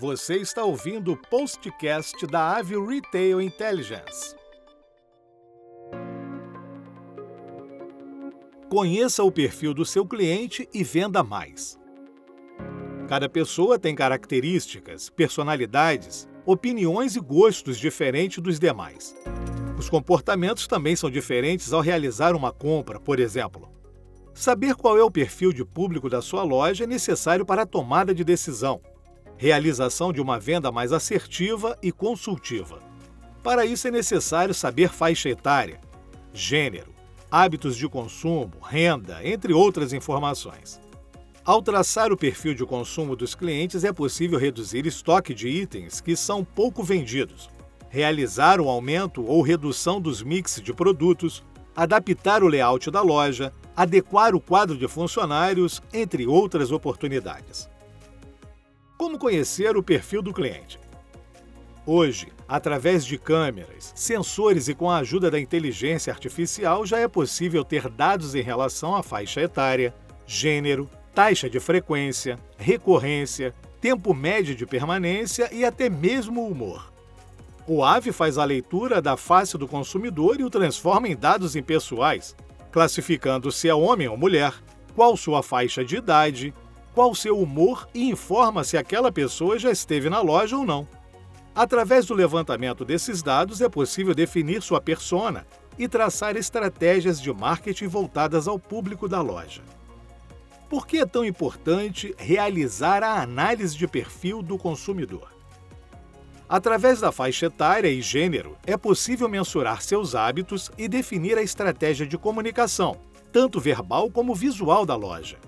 Você está ouvindo o postcast da Ave Retail Intelligence. Conheça o perfil do seu cliente e venda mais. Cada pessoa tem características, personalidades, opiniões e gostos diferentes dos demais. Os comportamentos também são diferentes ao realizar uma compra, por exemplo. Saber qual é o perfil de público da sua loja é necessário para a tomada de decisão realização de uma venda mais assertiva e consultiva. Para isso é necessário saber faixa etária, gênero, hábitos de consumo, renda, entre outras informações. Ao traçar o perfil de consumo dos clientes, é possível reduzir estoque de itens que são pouco vendidos, realizar um aumento ou redução dos mix de produtos, adaptar o layout da loja, adequar o quadro de funcionários, entre outras oportunidades. Como conhecer o perfil do cliente? Hoje, através de câmeras, sensores e com a ajuda da inteligência artificial, já é possível ter dados em relação à faixa etária, gênero, taxa de frequência, recorrência, tempo médio de permanência e até mesmo humor. O AVE faz a leitura da face do consumidor e o transforma em dados impessoais, classificando se é homem ou mulher, qual sua faixa de idade, qual seu humor e informa se aquela pessoa já esteve na loja ou não. Através do levantamento desses dados é possível definir sua persona e traçar estratégias de marketing voltadas ao público da loja. Por que é tão importante realizar a análise de perfil do consumidor? Através da faixa etária e gênero, é possível mensurar seus hábitos e definir a estratégia de comunicação, tanto verbal como visual da loja.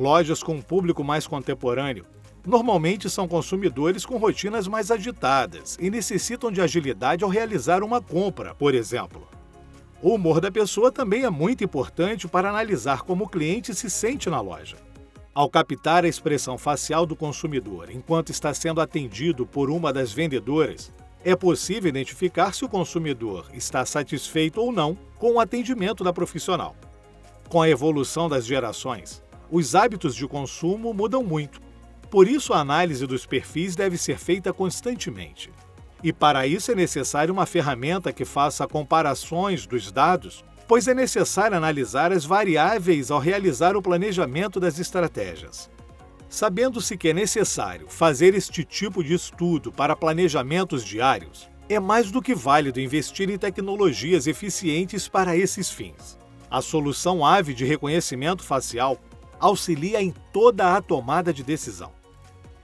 Lojas com um público mais contemporâneo normalmente são consumidores com rotinas mais agitadas e necessitam de agilidade ao realizar uma compra, por exemplo. O humor da pessoa também é muito importante para analisar como o cliente se sente na loja. Ao captar a expressão facial do consumidor enquanto está sendo atendido por uma das vendedoras, é possível identificar se o consumidor está satisfeito ou não com o atendimento da profissional. Com a evolução das gerações, os hábitos de consumo mudam muito. Por isso, a análise dos perfis deve ser feita constantemente. E para isso é necessário uma ferramenta que faça comparações dos dados, pois é necessário analisar as variáveis ao realizar o planejamento das estratégias. Sabendo-se que é necessário fazer este tipo de estudo para planejamentos diários, é mais do que válido investir em tecnologias eficientes para esses fins. A solução AVE de reconhecimento facial auxilia em toda a tomada de decisão.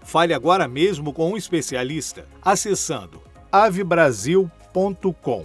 Fale agora mesmo com um especialista acessando avebrasil.com.